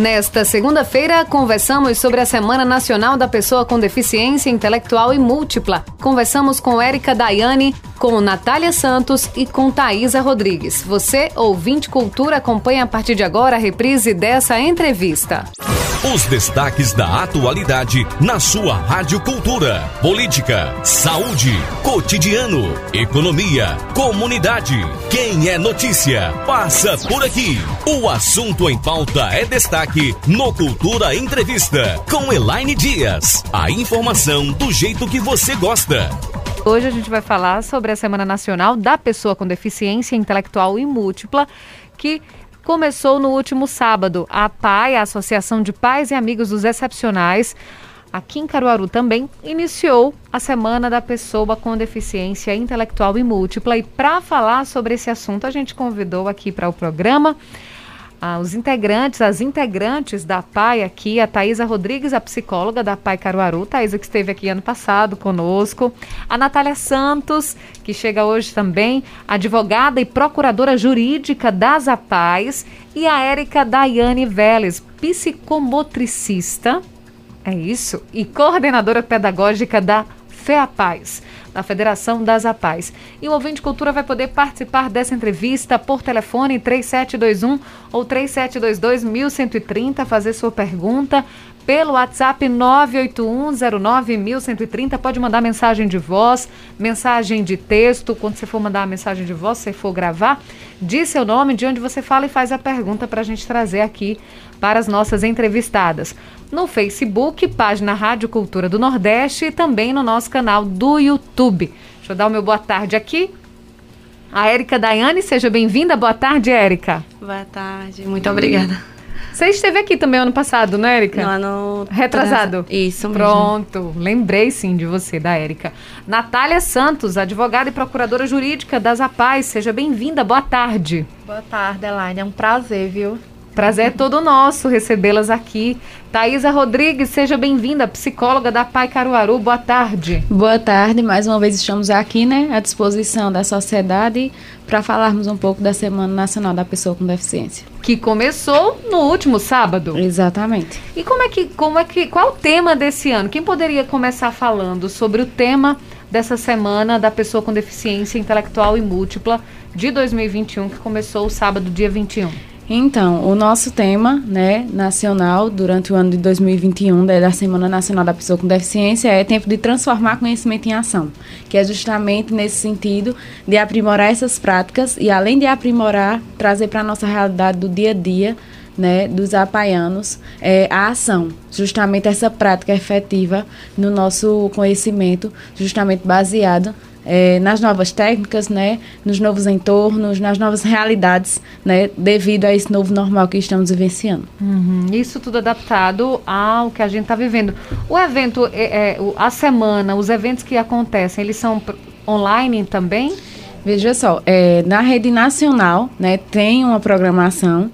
Nesta segunda-feira, conversamos sobre a Semana Nacional da Pessoa com Deficiência Intelectual e Múltipla. Conversamos com Érica Daiane, com Natália Santos e com Thaisa Rodrigues. Você, ouvinte cultura, acompanha a partir de agora a reprise dessa entrevista. Os destaques da atualidade na sua Rádio Cultura. Política, saúde, cotidiano, economia, comunidade. Quem é notícia, passa por aqui. O assunto em pauta é destaque no Cultura Entrevista com Elaine Dias. A informação do jeito que você gosta. Hoje a gente vai falar sobre a Semana Nacional da Pessoa com Deficiência Intelectual e Múltipla, que começou no último sábado. A PAI, a Associação de Pais e Amigos dos Excepcionais, aqui em Caruaru também, iniciou a Semana da Pessoa com Deficiência Intelectual e Múltipla. E para falar sobre esse assunto, a gente convidou aqui para o programa ah, os integrantes, as integrantes da PAI aqui, a Thaisa Rodrigues, a psicóloga da PAI Caruaru, Thaisa que esteve aqui ano passado conosco, a Natália Santos, que chega hoje também, advogada e procuradora jurídica das APAIs, e a Érica Daiane Vélez, psicomotricista, é isso, e coordenadora pedagógica da FEAPAIS da Federação das APAES. E o ouvinte cultura vai poder participar dessa entrevista por telefone 3721 ou 3722 1130, fazer sua pergunta pelo WhatsApp 981091130. Pode mandar mensagem de voz, mensagem de texto. Quando você for mandar uma mensagem de voz, você for gravar, diz seu nome, de onde você fala e faz a pergunta para a gente trazer aqui para as nossas entrevistadas. No Facebook, página Rádio Cultura do Nordeste e também no nosso canal do YouTube. Deixa eu dar o meu boa tarde aqui. A Érica Daiane, seja bem-vinda. Boa tarde, Érica. Boa tarde, muito obrigada. Você esteve aqui também ano passado, né, Érica? No ano retrasado. Isso mesmo. Pronto, lembrei sim de você, da Érica. Natália Santos, advogada e procuradora jurídica das APAES, seja bem-vinda. Boa tarde. Boa tarde, Elaine. É um prazer, viu? Prazer é todo nosso recebê-las aqui. Thaisa Rodrigues, seja bem-vinda, psicóloga da Pai Caruaru. Boa tarde. Boa tarde, mais uma vez estamos aqui, né, à disposição da sociedade para falarmos um pouco da Semana Nacional da Pessoa com Deficiência. Que começou no último sábado. Exatamente. E como é que, como é que, qual o tema desse ano? Quem poderia começar falando sobre o tema dessa semana da pessoa com deficiência intelectual e múltipla de 2021, que começou o sábado, dia 21? Então, o nosso tema, né, nacional durante o ano de 2021, né, da Semana Nacional da Pessoa com Deficiência, é tempo de transformar conhecimento em ação, que é justamente nesse sentido de aprimorar essas práticas e além de aprimorar, trazer para a nossa realidade do dia a dia, né, dos apaianos, é, a ação, justamente essa prática efetiva no nosso conhecimento, justamente baseado é, nas novas técnicas, né, nos novos entornos, nas novas realidades, né, devido a esse novo normal que estamos vivenciando. Uhum. Isso tudo adaptado ao que a gente está vivendo. O evento, é, é, a semana, os eventos que acontecem, eles são online também? Veja só, é, na rede nacional, né, tem uma programação,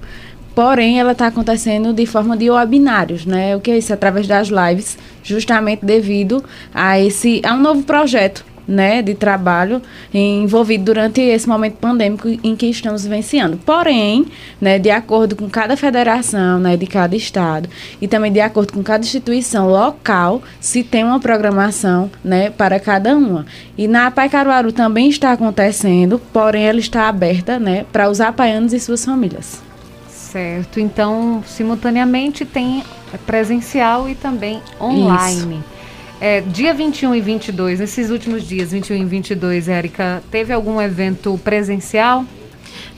porém ela está acontecendo de forma de webinários, né? O que é isso? Através das lives, justamente devido a esse a um novo projeto né, de trabalho envolvido durante esse momento pandêmico em que estamos vivenciando. Porém, né, de acordo com cada federação, né, de cada estado e também de acordo com cada instituição local, se tem uma programação, né, para cada uma. E na Pai Caruaru também está acontecendo, porém ela está aberta, né, para os apaianos e suas famílias. Certo. Então, simultaneamente tem presencial e também online. Isso. É, dia 21 e 22, nesses últimos dias, 21 e 22, Érica, teve algum evento presencial?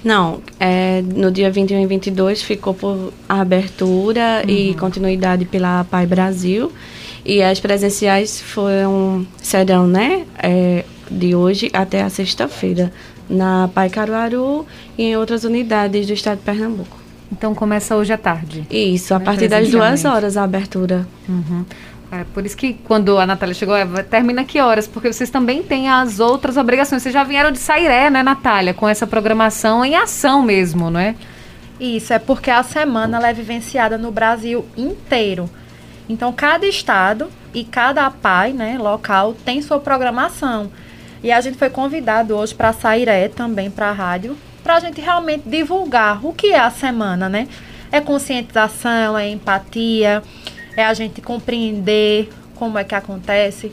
Não, é, no dia 21 e 22 ficou por abertura uhum. e continuidade pela Pai Brasil. E as presenciais foram, serão, né, é, de hoje até a sexta-feira, na Pai Caruaru e em outras unidades do estado de Pernambuco. Então começa hoje à tarde? Isso, a né, partir das duas horas a abertura. Uhum. É, por isso que quando a Natália chegou, é, termina que horas? Porque vocês também têm as outras obrigações. Vocês já vieram de Sairé, né, Natália? Com essa programação em ação mesmo, não é? Isso, é porque a semana é vivenciada no Brasil inteiro. Então, cada estado e cada APAI, né, local, tem sua programação. E a gente foi convidado hoje para Sairé, também para a rádio, para a gente realmente divulgar o que é a semana, né? É conscientização, é empatia, é a gente compreender como é que acontece.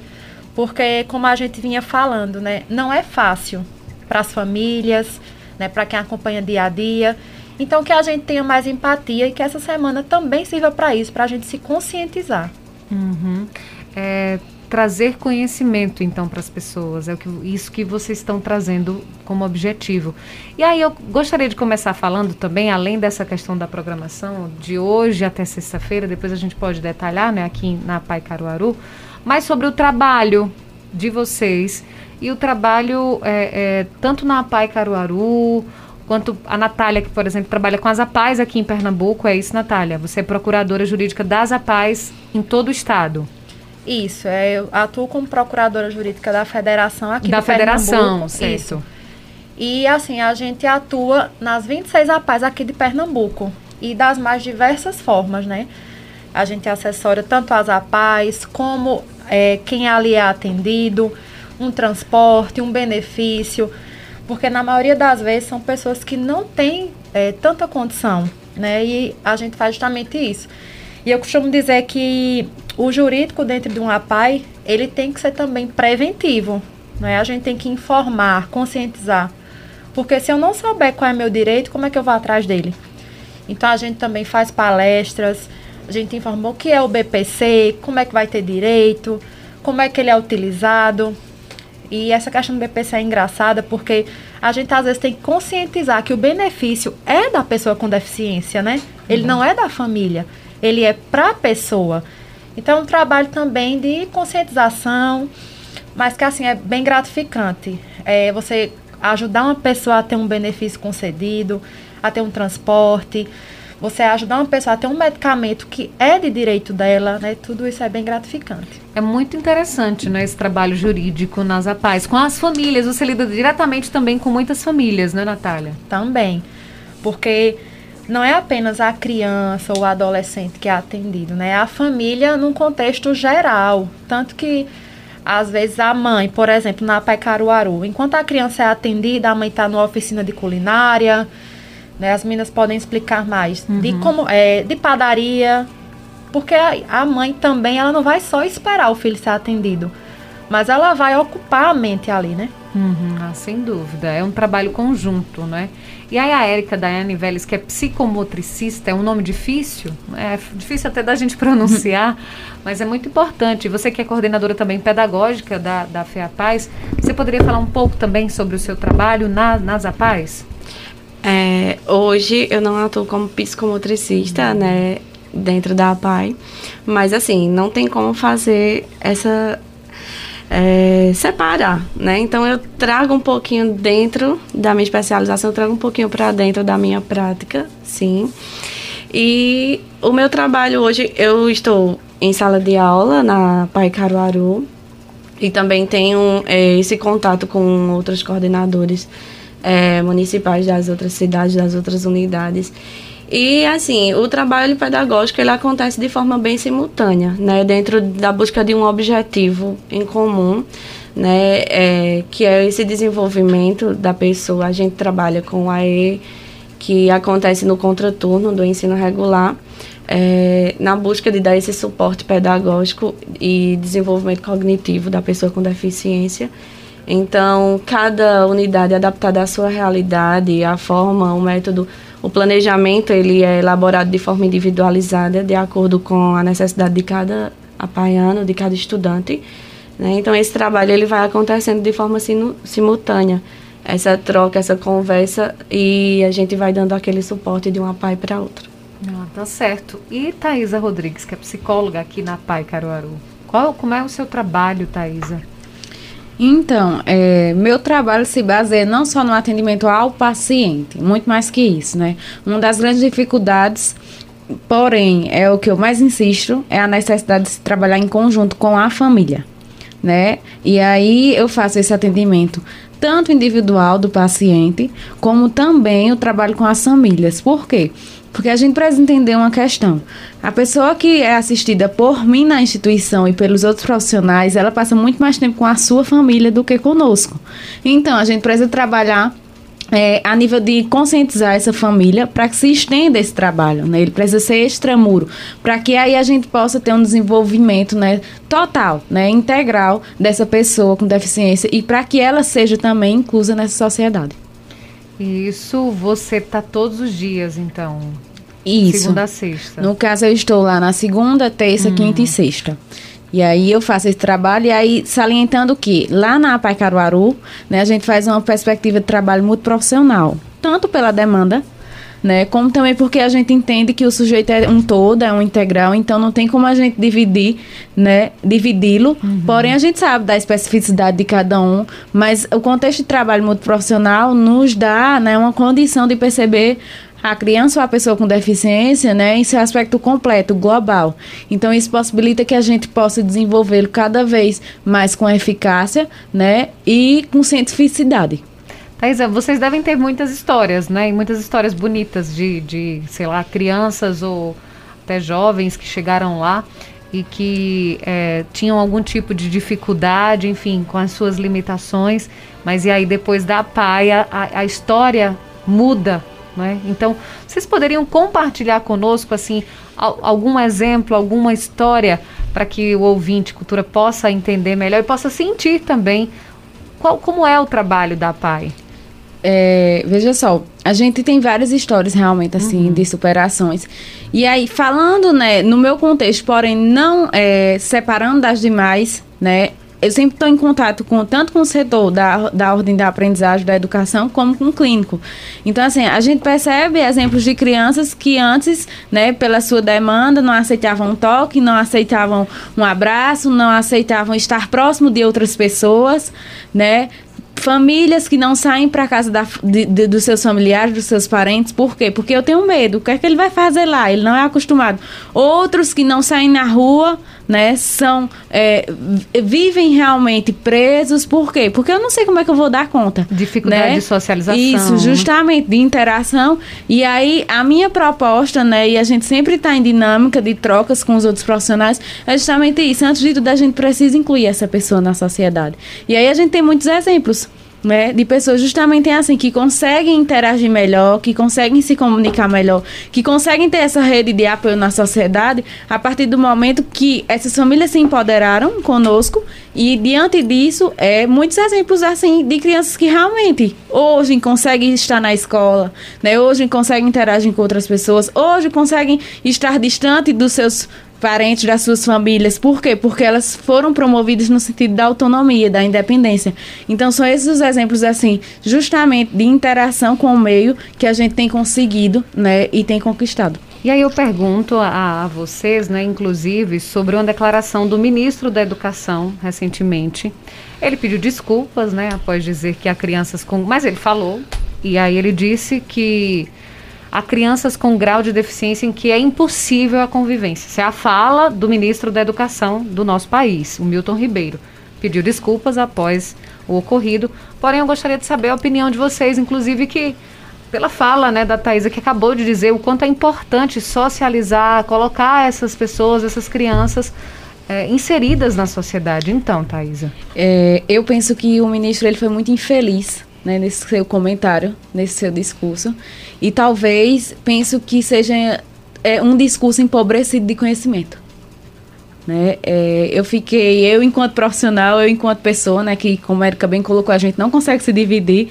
Porque, como a gente vinha falando, né, não é fácil para as famílias, né, para quem acompanha dia a dia. Então, que a gente tenha mais empatia e que essa semana também sirva para isso, para a gente se conscientizar. Uhum. É, trazer conhecimento então para as pessoas. É o que, isso que vocês estão trazendo como objetivo. E aí eu gostaria de começar falando também, além dessa questão da programação, de hoje até sexta-feira, depois a gente pode detalhar né, aqui na Pai Caruaru, mas sobre o trabalho de vocês e o trabalho é, é, tanto na Pai Caruaru quanto a Natália, que, por exemplo, trabalha com as APAES aqui em Pernambuco. É isso, Natália? Você é procuradora jurídica das APAES em todo o estado. Isso, é, eu atuo como procuradora jurídica da federação aqui da federação, certo. Isso. E assim, a gente atua nas 26 APAES aqui de Pernambuco e das mais diversas formas, né? A gente assessora tanto as APAES como é, quem ali é atendido, um transporte, um benefício, porque na maioria das vezes são pessoas que não têm é, tanta condição, né? E a gente faz justamente isso. E eu costumo dizer que o jurídico dentro de um APAI, ele tem que ser também preventivo, né? A gente tem que informar, conscientizar. Porque se eu não souber qual é meu direito, como é que eu vou atrás dele? Então a gente também faz palestras, a gente informou o que é o BPC, como é que vai ter direito, como é que ele é utilizado. E essa questão do BPC é engraçada porque a gente às vezes tem que conscientizar que o benefício é da pessoa com deficiência, né? Ele uhum. não é da família, ele é para a pessoa. Então, é um trabalho também de conscientização, mas que assim é bem gratificante. É você ajudar uma pessoa a ter um benefício concedido, a ter um transporte, você ajudar uma pessoa a ter um medicamento que é de direito dela, né? Tudo isso é bem gratificante. É muito interessante, né, esse trabalho jurídico nas APAES, com as famílias. Você lida diretamente também com muitas famílias, né, Natália? Também. Porque não é apenas a criança ou o adolescente que é atendido, né? É a família num contexto geral. Tanto que, às vezes, a mãe, por exemplo, na Pai Caruaru, enquanto a criança é atendida, a mãe está numa oficina de culinária, né? As meninas podem explicar mais. Uhum. De, como, é, de padaria, porque a, a mãe também, ela não vai só esperar o filho ser atendido, mas ela vai ocupar a mente ali, né? Uhum, ah, sem dúvida. É um trabalho conjunto, né? E aí a Érica Daiane Vélez, que é psicomotricista, é um nome difícil, é difícil até da gente pronunciar, mas é muito importante. Você que é coordenadora também pedagógica da, da FEAPAZ, você poderia falar um pouco também sobre o seu trabalho na, nas APAES? É, hoje eu não atuo como psicomotricista, uhum. né, dentro da APAI, mas assim, não tem como fazer essa é, separar, né? Então eu trago um pouquinho dentro da minha especialização, eu trago um pouquinho para dentro da minha prática, sim. E o meu trabalho hoje, eu estou em sala de aula na Pai Caruaru e também tenho é, esse contato com outros coordenadores é, municipais das outras cidades, das outras unidades. E assim, o trabalho pedagógico ele acontece de forma bem simultânea, né, dentro da busca de um objetivo em comum, né, é, que é esse desenvolvimento da pessoa. A gente trabalha com a E que acontece no contraturno do ensino regular, é, na busca de dar esse suporte pedagógico e desenvolvimento cognitivo da pessoa com deficiência. Então, cada unidade adaptada à sua realidade, a forma, o método, o planejamento ele é elaborado de forma individualizada, de acordo com a necessidade de cada apaiano, de cada estudante. Né? Então, esse trabalho ele vai acontecendo de forma simultânea. Essa troca, essa conversa, e a gente vai dando aquele suporte de uma pai para outra. Ah, tá certo. E Thaisa Rodrigues, que é psicóloga aqui na Pai Caruaru. Qual, como é o seu trabalho, Thaisa? Então, é, meu trabalho se baseia não só no atendimento ao paciente, muito mais que isso, né? Uma das grandes dificuldades, porém, é o que eu mais insisto, é a necessidade de se trabalhar em conjunto com a família, né? E aí eu faço esse atendimento tanto individual do paciente, como também o trabalho com as famílias. Por quê? Porque a gente precisa entender uma questão. A pessoa que é assistida por mim na instituição e pelos outros profissionais, ela passa muito mais tempo com a sua família do que conosco. Então, a gente precisa trabalhar é, a nível de conscientizar essa família para que se estenda esse trabalho, né? Ele precisa ser extramuro, para que aí a gente possa ter um desenvolvimento, né, total, né, integral dessa pessoa com deficiência e para que ela seja também inclusa nessa sociedade. Isso você tá todos os dias, então? Isso. Segunda a sexta. No caso, eu estou lá na segunda, terça, hum. quinta e sexta. E aí eu faço esse trabalho e aí salientando que lá na APAI Caruaru, né, a gente faz uma perspectiva de trabalho muito profissional, tanto pela demanda, né, como também porque a gente entende que o sujeito é um todo, é um integral, então não tem como a gente dividir, né, dividi-lo. Uhum. Porém a gente sabe da especificidade de cada um, mas o contexto de trabalho muito profissional nos dá, né, uma condição de perceber a criança ou a pessoa com deficiência, né, em seu aspecto completo, global. Então isso possibilita que a gente possa desenvolvê-lo cada vez mais com eficácia, né, e com cientificidade. Thaisa, vocês devem ter muitas histórias, né, e muitas histórias bonitas de, de, sei lá, crianças ou até jovens que chegaram lá e que é, tinham algum tipo de dificuldade, enfim, com as suas limitações, mas e aí depois da paia a, a história muda né? Então, vocês poderiam compartilhar conosco assim algum exemplo, alguma história para que o ouvinte cultura possa entender melhor e possa sentir também qual, como é o trabalho da PAI? É, veja só, a gente tem várias histórias realmente assim uhum. de superações. E aí, falando, né, no meu contexto, porém não é, separando das demais, né, eu sempre estou em contato com tanto com o setor da, da ordem da aprendizagem, da educação, como com o clínico. Então, assim, a gente percebe exemplos de crianças que antes, né, pela sua demanda, não aceitavam um toque, não aceitavam um abraço, não aceitavam estar próximo de outras pessoas, né? Famílias que não saem para casa da, de, de, dos seus familiares, dos seus parentes, por quê? Porque eu tenho medo. O que é que ele vai fazer lá? Ele não é acostumado. Outros que não saem na rua, né, são é, vivem realmente presos. Por quê? Porque eu não sei como é que eu vou dar conta. Dificuldade né? de socialização. Isso, justamente de interação. E aí a minha proposta, né, e a gente sempre está em dinâmica de trocas com os outros profissionais, é justamente isso. Antes de tudo, a gente precisa incluir essa pessoa na sociedade. E aí a gente tem muitos exemplos né, de pessoas justamente assim que conseguem interagir melhor, que conseguem se comunicar melhor, que conseguem ter essa rede de apoio na sociedade a partir do momento que essas famílias se empoderaram conosco. E diante disso é muitos exemplos assim de crianças que realmente hoje conseguem estar na escola, né, hoje conseguem interagir com outras pessoas, hoje conseguem estar distante dos seus parentes das suas famílias. Por quê? Porque elas foram promovidas no sentido da autonomia, da independência. Então são esses os exemplos assim, justamente de interação com o meio que a gente tem conseguido, né, e tem conquistado. E aí eu pergunto a, a vocês, né, inclusive, sobre uma declaração do ministro da Educação recentemente. Ele pediu desculpas, né, após dizer que há crianças com, mas ele falou e aí ele disse que a crianças com grau de deficiência em que é impossível a convivência. Isso é a fala do ministro da Educação do nosso país, o Milton Ribeiro. Pediu desculpas após o ocorrido, porém eu gostaria de saber a opinião de vocês, inclusive que pela fala né, da Thaisa, que acabou de dizer o quanto é importante socializar, colocar essas pessoas, essas crianças é, inseridas na sociedade. Então, Thaisa. É, eu penso que o ministro ele foi muito infeliz né, nesse seu comentário, nesse seu discurso. E talvez penso que seja é, um discurso empobrecido de conhecimento. Né? É, eu fiquei, eu enquanto profissional, eu enquanto pessoa, né, que como a Erika bem colocou, a gente não consegue se dividir.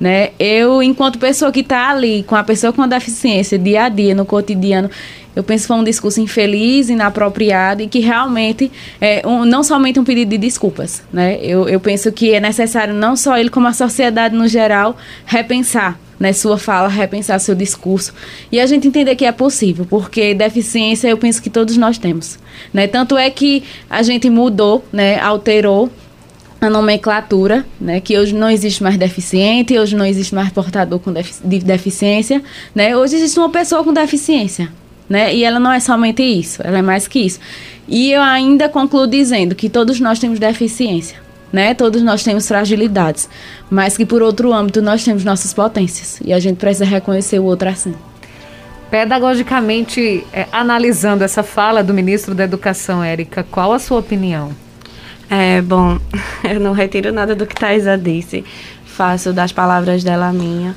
Né? Eu, enquanto pessoa que está ali com a pessoa com a deficiência, dia a dia, no cotidiano, eu penso que foi um discurso infeliz, inapropriado e que realmente é um, não somente um pedido de desculpas. Né? Eu, eu penso que é necessário não só ele, como a sociedade no geral, repensar né, sua fala, repensar seu discurso. E a gente entender que é possível, porque deficiência eu penso que todos nós temos. Né? Tanto é que a gente mudou, né, alterou a nomenclatura, né, que hoje não existe mais deficiente, hoje não existe mais portador com defici de deficiência, né, hoje existe uma pessoa com deficiência, né, e ela não é somente isso, ela é mais que isso. E eu ainda concluo dizendo que todos nós temos deficiência, né, todos nós temos fragilidades, mas que por outro âmbito nós temos nossas potências, e a gente precisa reconhecer o outro assim. Pedagogicamente, é, analisando essa fala do ministro da Educação, Érica, qual a sua opinião? É, bom, eu não retiro nada do que Thaisa disse. faço das palavras dela a minha.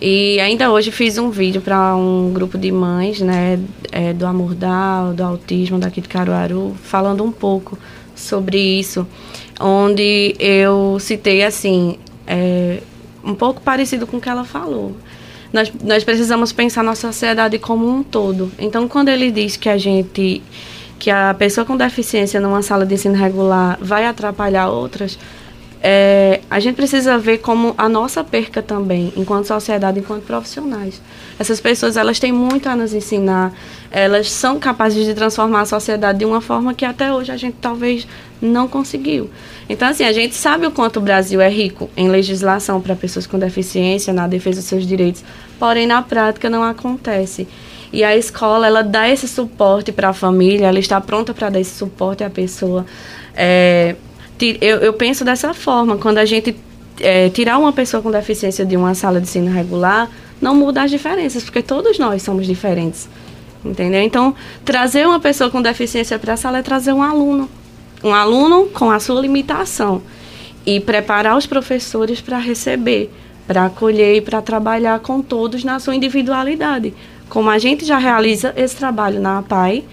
E ainda hoje fiz um vídeo para um grupo de mães, né, é, do Amordal, do autismo daqui de Caruaru, falando um pouco sobre isso, onde eu citei assim, é, um pouco parecido com o que ela falou. Nós, nós precisamos pensar na sociedade como um todo. Então, quando ele diz que a gente, que a pessoa com deficiência numa sala de ensino regular vai atrapalhar outras, é, a gente precisa ver como a nossa perca também, enquanto sociedade, enquanto profissionais. Essas pessoas, elas têm muito a nos ensinar, elas são capazes de transformar a sociedade de uma forma que até hoje a gente talvez não conseguiu. Então, assim, a gente sabe o quanto o Brasil é rico em legislação para pessoas com deficiência, na defesa dos seus direitos, porém, na prática, não acontece. E a escola, ela dá esse suporte para a família, ela está pronta para dar esse suporte à pessoa. É, eu, eu penso dessa forma, quando a gente é, tirar uma pessoa com deficiência de uma sala de ensino regular, não muda as diferenças, porque todos nós somos diferentes. Entendeu? Então, trazer uma pessoa com deficiência para a sala é trazer um aluno. Um aluno com a sua limitação. E preparar os professores para receber, para acolher e para trabalhar com todos na sua individualidade. Como a gente já realiza esse trabalho na APAI,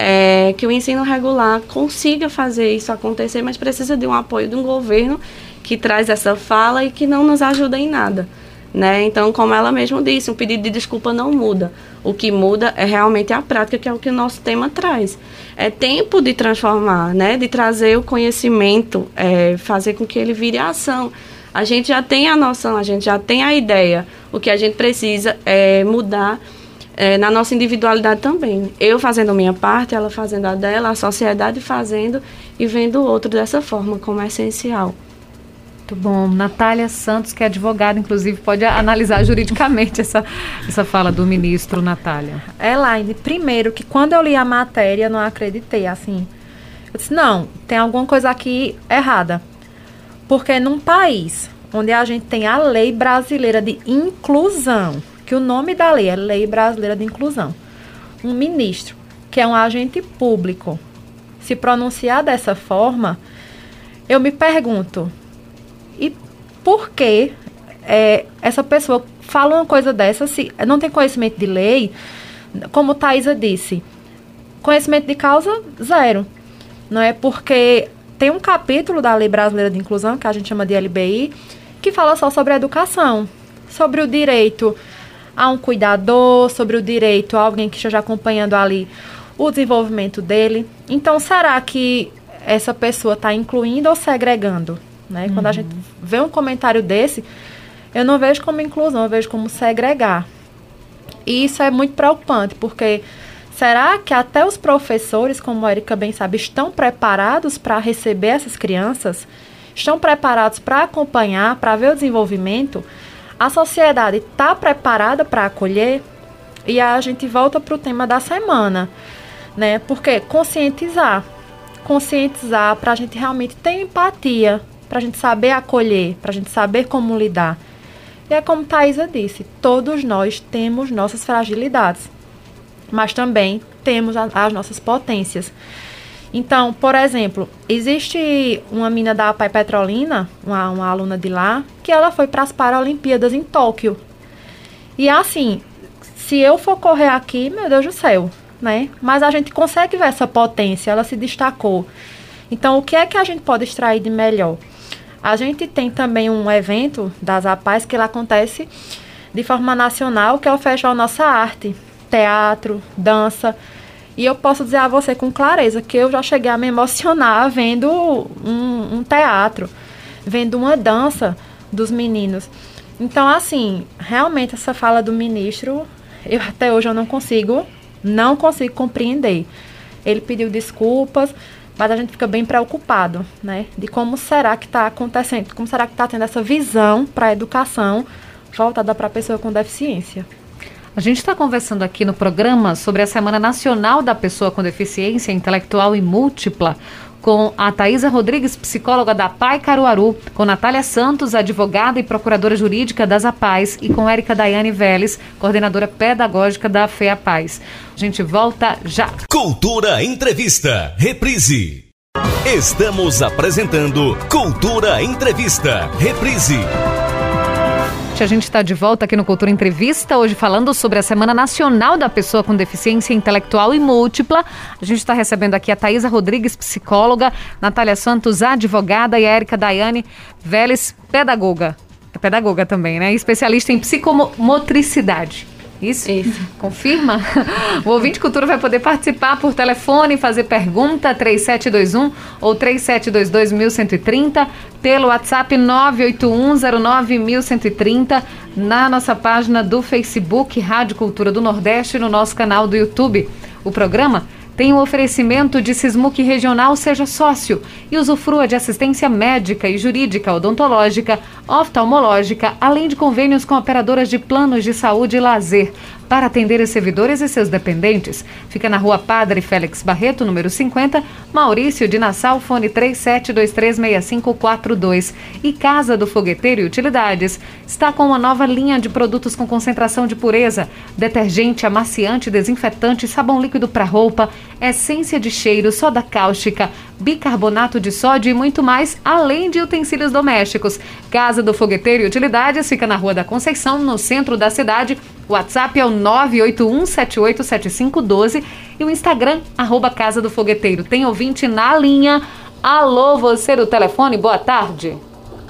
é, que o ensino regular consiga fazer isso acontecer, mas precisa de um apoio de um governo que traz essa fala e que não nos ajuda em nada. Né? Então, como ela mesma disse, um pedido de desculpa não muda. O que muda é realmente a prática, que é o que o nosso tema traz. É tempo de transformar, né? de trazer o conhecimento, é, fazer com que ele vire ação. A gente já tem a noção, a gente já tem a ideia. O que a gente precisa é mudar é, na nossa individualidade também. Eu fazendo a minha parte, ela fazendo a dela, a sociedade fazendo e vendo o outro dessa forma, como é essencial. Muito bom. Natália Santos, que é advogada, inclusive, pode analisar juridicamente essa, essa fala do ministro, Natália. Elaine, primeiro que quando eu li a matéria, não acreditei, assim. Eu disse, não, tem alguma coisa aqui errada. Porque num país onde a gente tem a lei brasileira de inclusão, que o nome da lei é Lei Brasileira de Inclusão. Um ministro, que é um agente público, se pronunciar dessa forma, eu me pergunto, e por que é, essa pessoa fala uma coisa dessa se não tem conhecimento de lei? Como Thaisa disse, conhecimento de causa, zero. Não é porque tem um capítulo da Lei Brasileira de Inclusão, que a gente chama de LBI, que fala só sobre a educação, sobre o direito a um cuidador, sobre o direito a alguém que esteja acompanhando ali o desenvolvimento dele. Então, será que essa pessoa está incluindo ou segregando? Né? Uhum. Quando a uhum. gente vê um comentário desse, eu não vejo como inclusão, eu vejo como segregar. E isso é muito preocupante, porque será que até os professores, como a Erika bem sabe, estão preparados para receber essas crianças? Estão preparados para acompanhar, para ver o desenvolvimento? A sociedade está preparada para acolher? E a gente volta para o tema da semana, né? Porque conscientizar. Conscientizar para a gente realmente ter empatia, para a gente saber acolher, para a gente saber como lidar. E é como Thaisa disse, todos nós temos nossas fragilidades, mas também temos a, as nossas potências. Então, por exemplo, existe uma mina da Pai Petrolina, uma, uma aluna de lá, que ela foi para as Paralimpíadas em Tóquio. E assim, se eu for correr aqui, meu Deus do céu, né? Mas a gente consegue ver essa potência, ela se destacou. Então, o que é que a gente pode extrair de melhor? A gente tem também um evento das APAES que lá acontece de forma nacional, que é o Festival Nossa Arte, teatro, dança. E eu posso dizer a você com clareza que eu já cheguei a me emocionar vendo um, um teatro, vendo uma dança dos meninos. Então, assim, realmente essa fala do ministro, eu até hoje eu não consigo, não consigo compreender. Ele pediu desculpas, mas a gente fica bem preocupado, né? De como será que está acontecendo, como será que está tendo essa visão para a educação voltada para a pessoa com deficiência. A gente está conversando aqui no programa sobre a Semana Nacional da Pessoa com Deficiência Intelectual e Múltipla com a Thaisa Rodrigues, psicóloga da PAI Caruaru, com Natália Santos, advogada e procuradora jurídica das APAES, e com Érica Daiane Vélez, coordenadora pedagógica da FEA Paz. A gente volta já. Cultura Entrevista, reprise. Estamos apresentando Cultura Entrevista. Reprise. A gente está de volta aqui no Cultura Entrevista, hoje falando sobre a Semana Nacional da Pessoa com Deficiência Intelectual e Múltipla. A gente está recebendo aqui a Thaisa Rodrigues, psicóloga, Natália Santos, advogada, e a Erika Daiane Vélez, pedagoga. É pedagoga também, né? Especialista em psicomotricidade. Isso? Isso. Confirma? O ouvinte cultura vai poder participar por telefone, fazer pergunta 3721 ou 3722 pelo WhatsApp 981091130 na nossa página do Facebook Rádio Cultura do Nordeste e no nosso canal do YouTube. O programa tem o um oferecimento de Sismuc Regional Seja Sócio e usufrua de assistência médica e jurídica, odontológica, oftalmológica, além de convênios com operadoras de planos de saúde e lazer para atender os servidores e seus dependentes. Fica na rua Padre Félix Barreto, número 50, Maurício de Nassau, fone 37236542. E Casa do Fogueteiro e Utilidades está com uma nova linha de produtos com concentração de pureza, detergente, amaciante, desinfetante, sabão líquido para roupa, essência de cheiro, soda cáustica, bicarbonato de sódio e muito mais, além de utensílios domésticos. Casa do Fogueteiro e Utilidades fica na Rua da Conceição, no centro da cidade. O WhatsApp é o 981787512 e o Instagram, arroba Casa do Fogueteiro. Tem ouvinte na linha. Alô, você do telefone, boa tarde.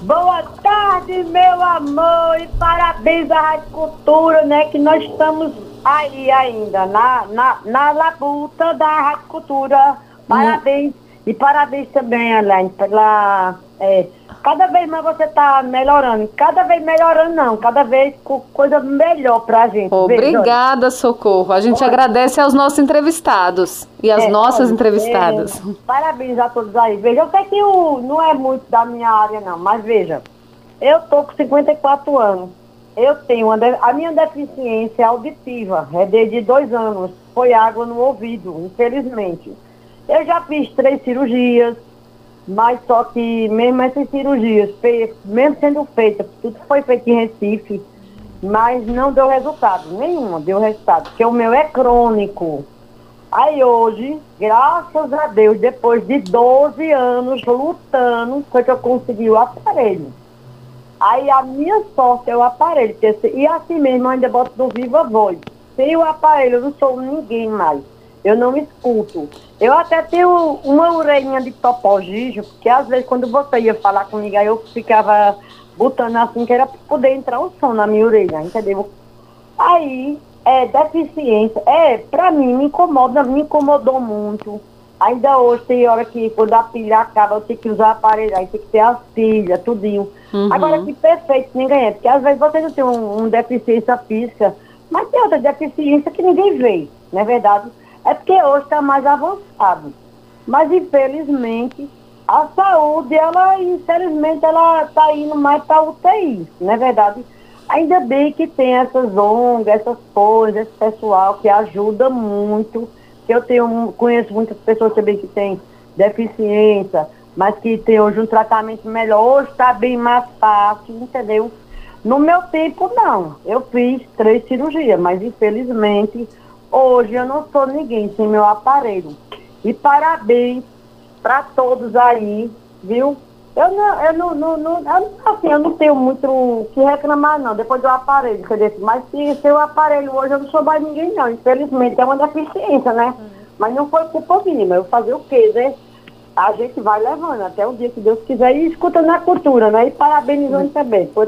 Boa tarde, meu amor, e parabéns à Rádio Cultura, né? Que nós estamos aí ainda, na, na, na labuta da Rádio Cultura. Parabéns. Hum. E parabéns também, Elaine, pela. É, cada vez mais você está melhorando. Cada vez melhorando, não. Cada vez com coisa melhor para a gente. Obrigada, Veja, Socorro. A gente olha. agradece aos nossos entrevistados e às é, nossas entrevistadas. É, parabéns a todos aí. Veja, eu sei que o, não é muito da minha área, não, mas veja, eu tô com 54 anos. Eu tenho uma a minha deficiência auditiva é desde dois anos. Foi água no ouvido, infelizmente. Eu já fiz três cirurgias, mas só que mesmo essas cirurgias, mesmo sendo feitas, tudo foi feito em Recife, mas não deu resultado, nenhuma deu resultado, porque o meu é crônico. Aí hoje, graças a Deus, depois de 12 anos lutando, foi que eu consegui o aparelho. Aí a minha sorte é o aparelho. E assim mesmo ainda boto no Viva Voz. Sem o aparelho eu não sou ninguém mais. Eu não escuto. Eu até tenho uma orelhinha de topogígio, porque às vezes quando você ia falar comigo, aí eu ficava botando assim, que era para poder entrar o som na minha orelha, entendeu? Aí, é, deficiência, é, para mim, me incomoda, me incomodou muito. Ainda hoje tem hora que quando a pilha acaba, eu tenho que usar aparelho, aí tem que ter as pilhas, tudinho. Uhum. Agora que perfeito, ninguém é, porque às vezes você não tem um, um deficiência física, mas tem outra deficiência que ninguém vê, não é verdade? É porque hoje está mais avançado. Mas infelizmente a saúde, ela, infelizmente, ela está indo mais para UTI, não é verdade? Ainda bem que tem essas ONGs, essas coisas, esse pessoal que ajuda muito. Eu tenho, conheço muitas pessoas também que têm deficiência, mas que tem hoje um tratamento melhor. Hoje está bem mais fácil, entendeu? No meu tempo, não. Eu fiz três cirurgias, mas infelizmente Hoje eu não sou ninguém sem meu aparelho. E parabéns para todos aí, viu? Eu não, eu não, não, não, eu, assim, eu não tenho muito o que reclamar, não, depois do aparelho, entendeu? Mas se seu aparelho hoje eu não sou mais ninguém, não. Infelizmente é uma deficiência, né? Mas não foi culpa minha, eu fazer o quê, né? A gente vai levando até o dia que Deus quiser e escutando a cultura, né? E parabenizando também por,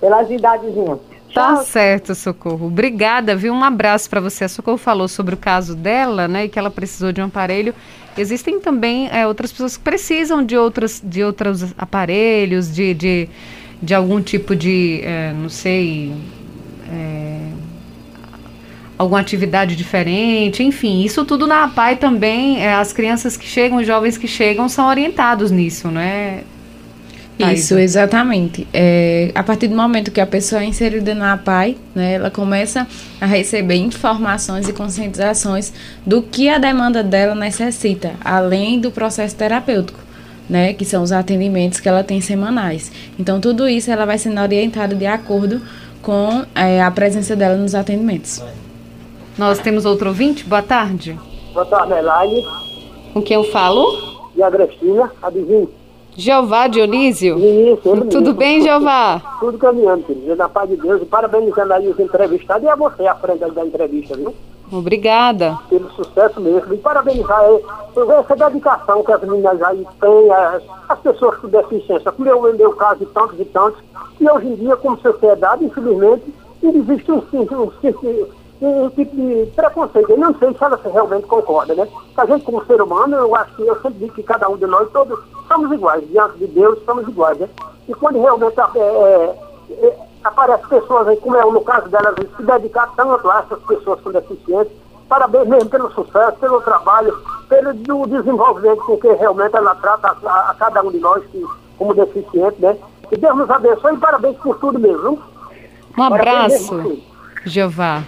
pelas idadezinhas. Tá certo, Socorro. Obrigada, viu? Um abraço para você. A Socorro falou sobre o caso dela, né, e que ela precisou de um aparelho. Existem também é, outras pessoas que precisam de, outras, de outros aparelhos, de, de, de algum tipo de, é, não sei, é, alguma atividade diferente, enfim, isso tudo na APAI também, é, as crianças que chegam, os jovens que chegam são orientados nisso, não é? Isso, exatamente. É, a partir do momento que a pessoa é inserida na APAI, né, ela começa a receber informações e conscientizações do que a demanda dela necessita, além do processo terapêutico. Né, que são os atendimentos que ela tem semanais. Então, tudo isso ela vai sendo orientada de acordo com é, a presença dela nos atendimentos. Nós temos outro ouvinte? Boa tarde. Boa tarde, Elaine. Com quem eu falo? de Agrestina, adivinha? Jeová Dionísio? Isso, Tudo mesmo. bem, Jeová? Tudo caminhando, querido. Na paz de Deus. Parabenizando aí os entrevistados e a você à frente da entrevista, viu? Obrigada. Pelo sucesso mesmo. E parabenizar aí por essa dedicação que as meninas aí têm, as, as pessoas com deficiência, como eu, meu caso e tantos e tantos, e hoje em dia, como sociedade, infelizmente, existe um, um, um, um tipo de preconceito. Eu não sei se ela realmente concorda, né? A gente, como ser humano, eu acho que eu sempre digo que cada um de nós todos somos iguais. Diante de Deus, somos iguais, né? E quando realmente é, é, é, aparecem pessoas aí, como é no caso delas, se dedicar tanto a essas pessoas com deficiência, parabéns mesmo pelo sucesso, pelo trabalho, pelo desenvolvimento com que realmente ela trata a, a cada um de nós que, como deficiente, né? Que Deus nos abençoe e parabéns por tudo mesmo. Um abraço, Jeová.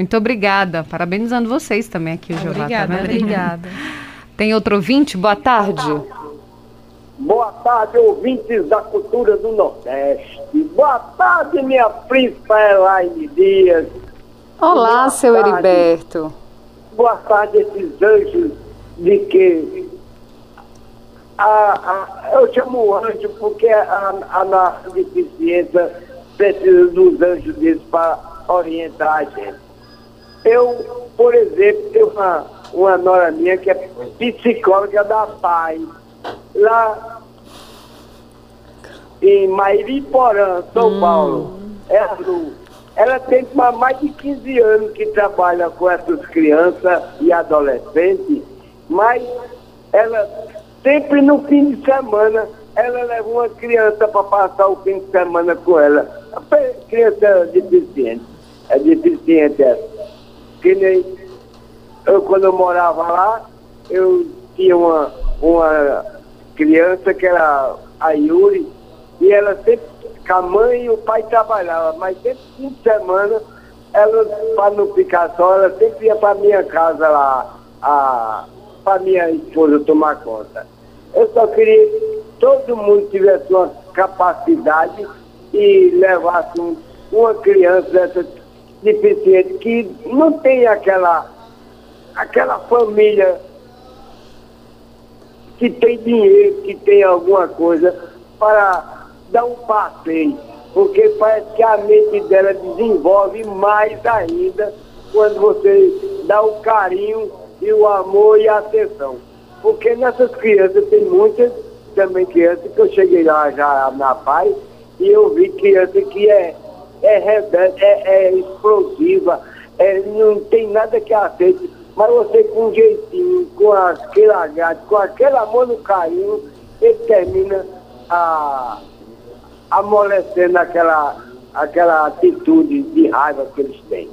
Muito obrigada. Parabenizando vocês também aqui, Jeová. Obrigada, tá obrigada. Tem outro ouvinte? Boa tarde. Boa tarde, ouvintes da cultura do Nordeste. Boa tarde, minha príncipa Elaine Dias. Olá, Boa seu tarde. Heriberto. Boa tarde, esses anjos de que. A, a, eu chamo anjo porque a, a nossa deficiência precisa dos anjos deles para orientar a gente. Eu, por exemplo, tenho uma, uma nora minha que é psicóloga da PAI, lá em Mairiporã, São Paulo. É a Lu. Ela tem ma- mais de 15 anos que trabalha com essas crianças e adolescentes, mas ela sempre no fim de semana ela leva uma criança para passar o fim de semana com ela. A criança deficiente. É deficiente essa. Que nem eu quando eu morava lá, eu tinha uma, uma criança que era a Yuri, e ela sempre, com a mãe e o pai trabalhavam, mas sempre fim de semana, ela, para não ficar só, ela sempre ia para minha casa lá, para minha esposa tomar conta. Eu só queria que todo mundo tivesse uma capacidade e levasse um- uma criança dessa deficiente que não tem aquela, aquela família que tem dinheiro, que tem alguma coisa para dar um passeio. Porque parece que a mente dela desenvolve mais ainda quando você dá o carinho e o amor e a atenção. Porque nessas crianças tem muitas também crianças que eu cheguei lá já na paz e eu vi criança que é, é rebelde, é, é explosiva, é, não tem nada que aceite, mas você com um jeitinho, com aquele agrado, com aquele amor no carinho, ele termina a, amolecendo aquela, aquela atitude de raiva que eles têm.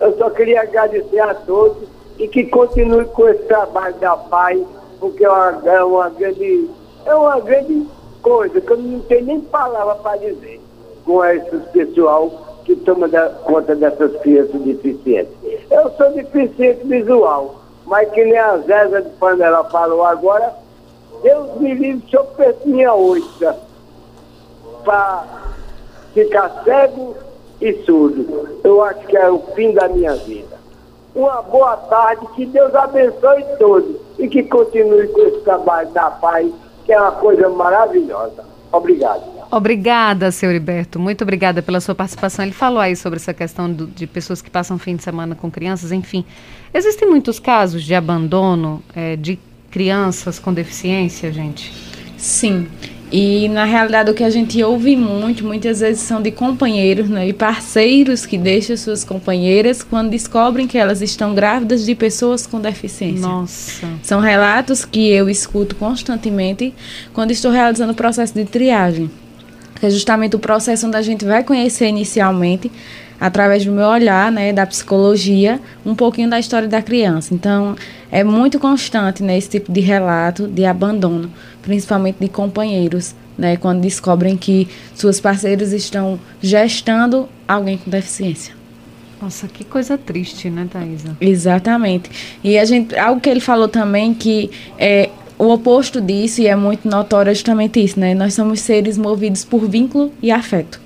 Eu só queria agradecer a todos e que continue com esse trabalho da paz, porque é uma, é uma grande, é uma grande coisa que eu não tenho nem palavra para dizer com esse pessoal que toma da- conta dessas crianças deficientes. Eu sou deficiente visual, mas que nem a Zéza de Panela falou agora, Deus me livre se eu perco minha oita para ficar cego e surdo. Eu acho que é o fim da minha vida. Uma boa tarde, que Deus abençoe todos e que continue com esse trabalho da paz, que é uma coisa maravilhosa. Obrigado. Obrigada, seu Heriberto. Muito obrigada pela sua participação. Ele falou aí sobre essa questão do- de pessoas que passam fim de semana com crianças, enfim. Existem muitos casos de abandono eh, de crianças com deficiência, gente? Sim. E na realidade o que a gente ouve muito, muitas vezes são de companheiros né, e parceiros que deixam suas companheiras quando descobrem que elas estão grávidas de pessoas com deficiência. Nossa. São relatos que eu escuto constantemente quando estou realizando o processo de triagem. Que é justamente o processo onde a gente vai conhecer inicialmente, através do meu olhar, né, da psicologia, um pouquinho da história da criança. Então, é muito constante né, esse tipo de relato de abandono, principalmente de companheiros, né, quando descobrem que suas parceiras estão gestando alguém com deficiência. Nossa, que coisa triste, né, Thaisa? Exatamente. E a gente, algo que ele falou também que é o oposto disso e é muito notório é justamente isso, né? Nós somos seres movidos por vínculo e afeto,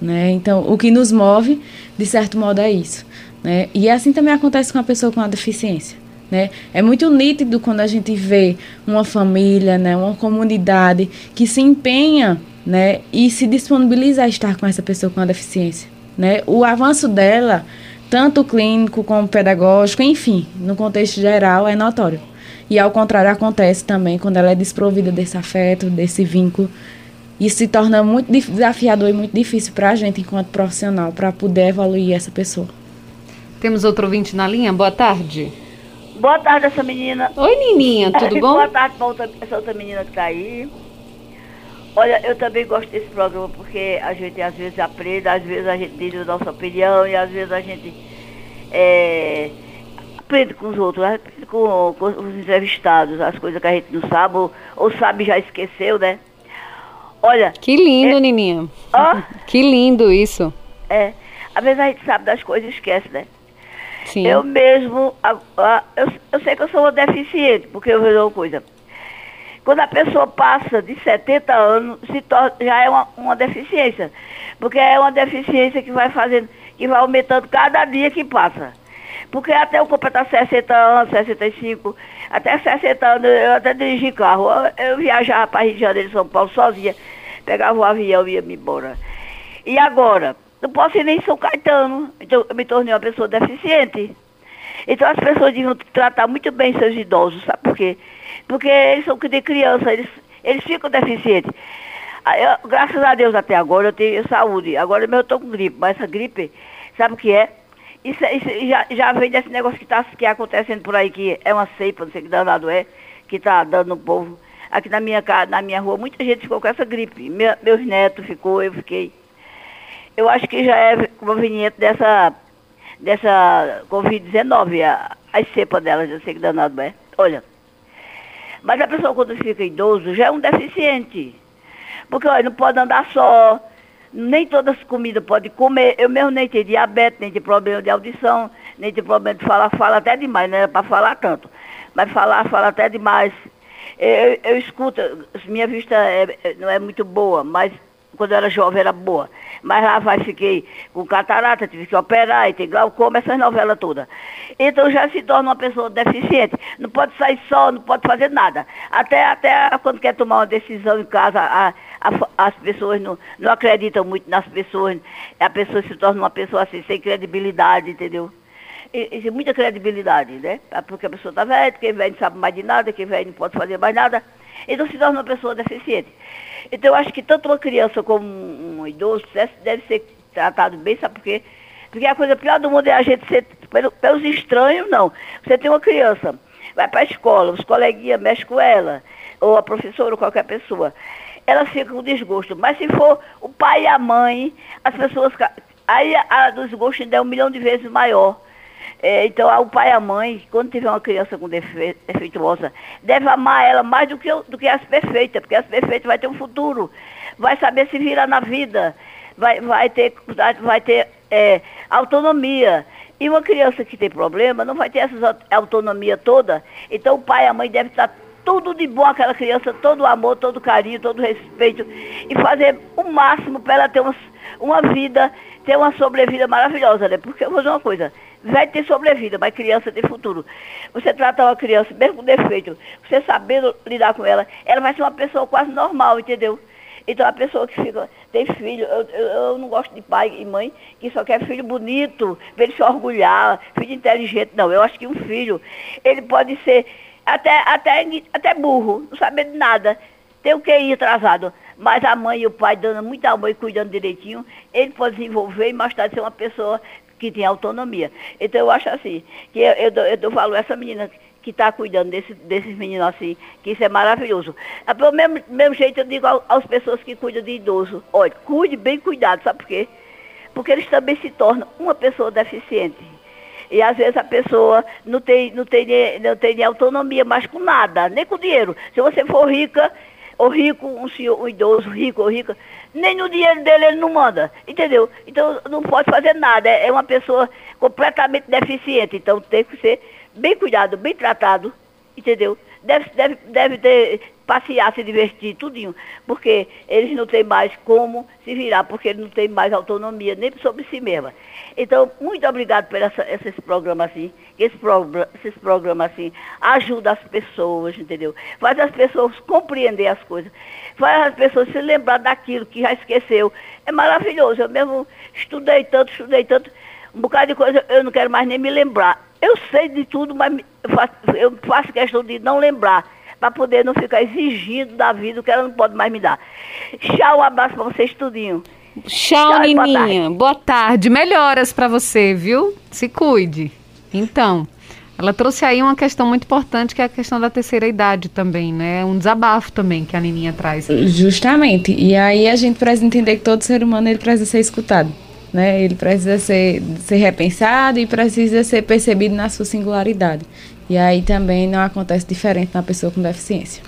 né? Então, o que nos move, de certo modo, é isso, né? E assim também acontece com a pessoa com a deficiência, Né? É muito nítido quando a gente vê uma família, né, uma comunidade que se empenha né, e se disponibiliza a estar com essa pessoa com a deficiência. Né? O avanço dela, tanto clínico como pedagógico, enfim, no contexto geral, é notório. E ao contrário, acontece também quando ela é desprovida desse afeto, desse vínculo. Isso se torna muito desafiador e muito difícil para a gente, enquanto profissional, para poder evoluir essa pessoa. Temos outro ouvinte na linha? Boa tarde. Boa tarde, essa menina. Oi, Nininha, tudo bom? Boa tarde para outra, essa outra menina que está aí. Olha, eu também gosto desse programa porque a gente às vezes aprende, às vezes a gente diz a nossa opinião e às vezes a gente é, aprende com os outros, aprende com, com, os entrevistados, as coisas que a gente não sabe ou, ou sabe já esqueceu, né? Olha. Que lindo, é, Nininha. Ó, que lindo isso. É. Às vezes a gente sabe das coisas e esquece, né? Sim. Eu mesmo, a, a, eu, eu sei que eu sou uma deficiente, porque eu vejo uma coisa. Quando a pessoa passa de 70 anos, se torna, já é uma, uma deficiência. Porque é uma deficiência que vai fazendo, que vai aumentando cada dia que passa. Porque até eu completar 60 anos, 65, até 60 anos, eu até dirigi carro. Eu, eu viajava para Rio de Janeiro, São Paulo, sozinha. Pegava o avião e ia me embora. E agora? Não posso ir nem em São Caetano. Então, eu me tornei uma pessoa deficiente. Então, as pessoas deviam tratar muito bem seus idosos, sabe por quê? Porque eles são de criança, eles, eles ficam deficientes. Ah, eu, graças a Deus até agora eu tenho saúde. Agora eu estou com gripe, mas essa gripe, sabe o que é? Isso, isso já, já vem desse negócio que está que é acontecendo por aí, que é uma cepa, não sei que danado é, que está dando no povo. Aqui na minha, casa, na minha rua, muita gente ficou com essa gripe. Meu, meus netos ficou, eu fiquei. Eu acho que já é proveniente dessa, dessa Covid-19, as cepas delas, eu sei que danado é. Olha, mas a pessoa quando fica idoso já é um deficiente. Porque, olha, não pode andar só, nem todas as comidas pode comer. Eu mesmo nem tenho diabetes, nem tenho problema de audição, nem tenho problema de falar, fala até demais, não era para falar tanto. Mas falar, fala até demais. Eu, eu escuto, minha vista é, não é muito boa, mas quando eu era jovem era boa. Mas lá vai, fiquei com catarata, tive que operar, e tem glaucoma, essas novelas todas. Então já se torna uma pessoa deficiente. Não pode sair só, não pode fazer nada. Até, até quando quer tomar uma decisão em casa, a, as pessoas não, não acreditam muito nas pessoas. A pessoa se torna uma pessoa assim, sem credibilidade, entendeu? E, e muita credibilidade, né? Porque a pessoa está velha, quem velho não sabe mais de nada, quem velho não pode fazer mais nada. Então se torna uma pessoa deficiente. Então eu acho que tanto uma criança como um idoso deve ser tratado bem, sabe por quê? Porque a coisa pior do mundo é a gente ser, pelos estranhos, não. Você tem uma criança, vai para a escola, os coleguinhas mexem com ela, ou a professora, ou qualquer pessoa. Ela fica com desgosto. Mas se for o pai e a mãe, as pessoas. Aí a, desgosto ainda é um milhão de vezes maior. É, então, o pai e a mãe, quando tiver uma criança com defeito, defeituosa, deve amar ela mais do que, do que as perfeitas, porque as perfeitas vai ter um futuro, vai saber se virar na vida, vai, vai ter, vai ter é, autonomia. E uma criança que tem problema não vai ter essa autonomia toda. Então, o pai e a mãe devem estar tudo de bom àquela criança, todo o amor, todo o carinho, todo o respeito, e fazer o máximo para ela ter uma, uma vida, ter uma sobrevida maravilhosa, né? Porque eu vou dizer uma coisa, velho tem sobrevida, mas criança tem futuro. Você trata uma criança, mesmo com defeito, você sabendo lidar com ela, ela vai ser uma pessoa quase normal, entendeu? Então a pessoa que fica, tem filho, eu, eu, eu, não gosto de pai e mãe que só quer filho bonito, para ele se orgulhar, filho inteligente, não. Eu acho que um filho, ele pode ser até, até, até burro, não sabendo nada, tem o QI atrasado. Mas a mãe e o pai dando muito amor e cuidando direitinho, ele pode desenvolver e mais tarde ser uma pessoa que tem autonomia. Então eu acho assim, que eu, eu, dou, eu dou valor a essa menina que está cuidando desse, desses meninos assim, que isso é maravilhoso. É, pelo mesmo, mesmo jeito eu digo às pessoas que cuidam de idoso, olha, cuide bem cuidado, sabe por quê? Porque eles também se tornam uma pessoa deficiente. E às vezes a pessoa não tem, não tem, não tem autonomia mais com nada, nem com dinheiro. Se você for rica, ou rico, um senhor, um idoso rico ou rica, nem no dinheiro dele ele não manda, entendeu? Então não pode fazer nada, é, é uma pessoa completamente deficiente, então tem que ser bem cuidado, bem tratado, entendeu? Deve, deve, deve ter passear, se divertir, tudinho. Porque eles não têm mais como se virar, porque eles não têm mais autonomia nem sobre si mesma. Então, muito obrigado por essa, esses programas assim. Esse programa, esses programas assim ajudam as pessoas, entendeu? Faz as pessoas compreender as coisas. Faz as pessoas se lembrar daquilo que já esqueceu. É maravilhoso. Eu mesmo estudei tanto, estudei tanto. Um bocado de coisa eu não quero mais nem me lembrar. Eu sei de tudo, mas eu faço questão de não lembrar para poder não ficar exigindo da vida o que ela não pode mais me dar. Tchau, um abraço para vocês tudinho. Tchau, Tchau, boa Nininha. tarde. Boa tarde. Melhoras para você, viu? Se cuide. Então, ela trouxe aí uma questão muito importante, que é a questão da terceira idade também, né? Um desabafo também que a Nininha traz. Justamente. E aí a gente precisa entender que todo ser humano ele precisa ser escutado. Né? Ele precisa ser, ser repensado e precisa ser percebido na sua singularidade. E aí também não acontece diferente na pessoa com deficiência.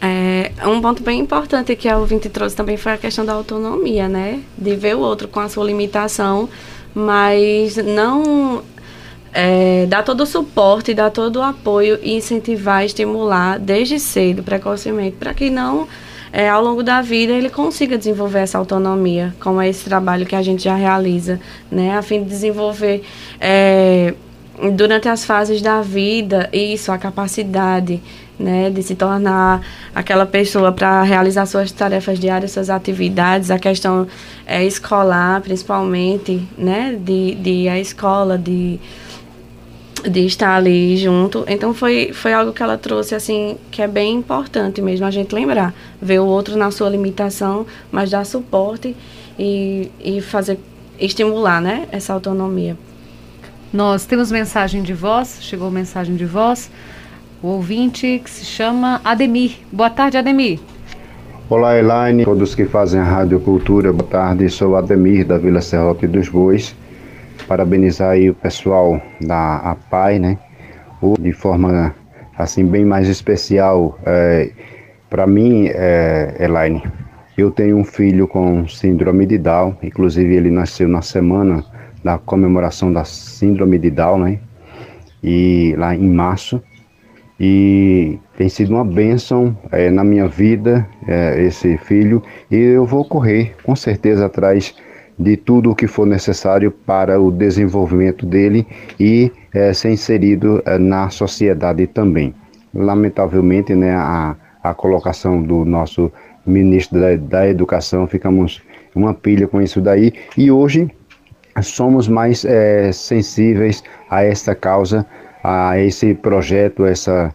É, um ponto bem importante que a ouvinte trouxe também foi a questão da autonomia, né? De ver o outro com a sua limitação, mas não é, dar todo o suporte, dar todo o apoio e incentivar, estimular desde cedo, precocemente, para que não, é, ao longo da vida, ele consiga desenvolver essa autonomia, como é esse trabalho que a gente já realiza, né? A fim de desenvolver é, durante as fases da vida, isso, a capacidade né, de se tornar aquela pessoa para realizar suas tarefas diárias, suas atividades, a questão é, escolar, principalmente, né, de, de ir à escola, de, de estar ali junto. Então foi, foi algo que ela trouxe assim que é bem importante mesmo a gente lembrar, ver o outro na sua limitação, mas dar suporte e, e fazer estimular, né, essa autonomia. Nós temos mensagem de voz, chegou mensagem de voz. O ouvinte que se chama Ademir. Boa tarde, Ademir. Olá, Elaine, todos que fazem a Rádio Cultura, boa tarde. Sou Ademir, da Vila Serrote dos Bois. Parabenizar aí o pessoal da APAI, né? De forma, assim, bem mais especial. É, Para mim, é, Elaine, eu tenho um filho com síndrome de Down. Inclusive, ele nasceu na semana da comemoração da síndrome de Down, né? E lá em março e tem sido uma bênção eh, na minha vida eh, esse filho e eu vou correr com certeza atrás de tudo o que for necessário para o desenvolvimento dele e eh, ser inserido eh, na sociedade também. Lamentavelmente, né, a, a colocação do nosso ministro da, da Educação, ficamos uma pilha com isso daí e hoje somos mais eh, sensíveis a esta causa, a esse projeto, essa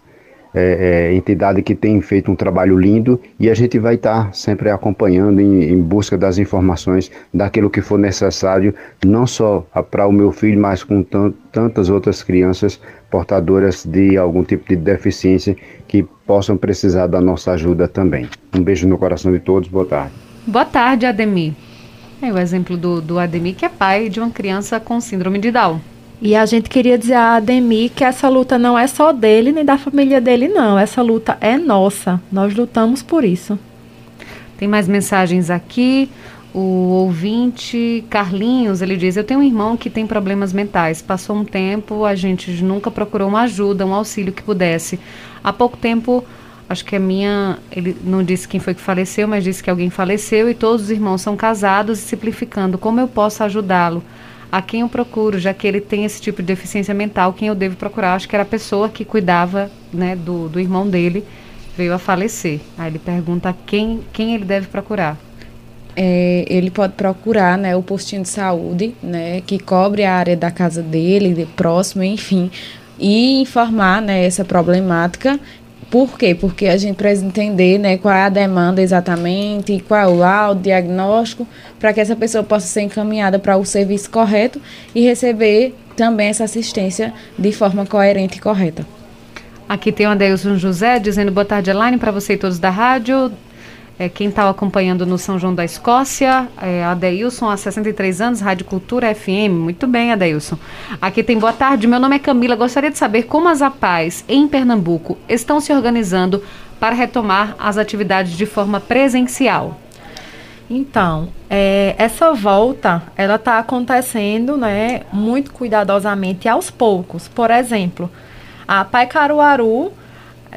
eh, eh, entidade que tem feito um trabalho lindo e a gente vai estar sempre acompanhando em, em busca das informações daquilo que for necessário, não só para o meu filho, mas com tan- tantas outras crianças portadoras de algum tipo de deficiência que possam precisar da nossa ajuda também. Um beijo no coração de todos, boa tarde. Boa tarde, Ademir. É o exemplo do, do Ademir, que é pai de uma criança com síndrome de Down. E a gente queria dizer a Ademir que essa luta não é só dele nem da família dele, não. Essa luta é nossa. Nós lutamos por isso. Tem mais mensagens aqui. O ouvinte Carlinhos, ele diz: Eu tenho um irmão que tem problemas mentais. Passou um tempo, a gente nunca procurou uma ajuda, um auxílio que pudesse. Há pouco tempo, acho que a minha. Ele não disse quem foi que faleceu, mas disse que alguém faleceu e todos os irmãos são casados e simplificando. Como eu posso ajudá-lo? A quem eu procuro, já que ele tem esse tipo de deficiência mental, quem eu devo procurar? Acho que era a pessoa que cuidava né, do, do irmão dele, veio a falecer. Aí ele pergunta quem, quem ele deve procurar. É, ele pode procurar né, o postinho de saúde, né, que cobre a área da casa dele, de próximo, enfim, e informar né, essa problemática. Por quê? Porque a gente precisa entender né, qual é a demanda exatamente, qual é o laudo, diagnóstico, para que essa pessoa possa ser encaminhada para o serviço correto e receber também essa assistência de forma coerente e correta. Aqui tem o Adeilson José dizendo boa tarde, Elaine, para você e todos da rádio. É, quem está acompanhando no São João da Escócia, é Adeilson, há 63 anos, Rádio Cultura FM. Muito bem, Adeilson. Aqui tem boa tarde, meu nome é Camila. Gostaria de saber como as APAES em Pernambuco estão se organizando para retomar as atividades de forma presencial. Então, é, essa volta, ela está acontecendo, né, muito cuidadosamente aos poucos. Por exemplo, a Pai Caruaru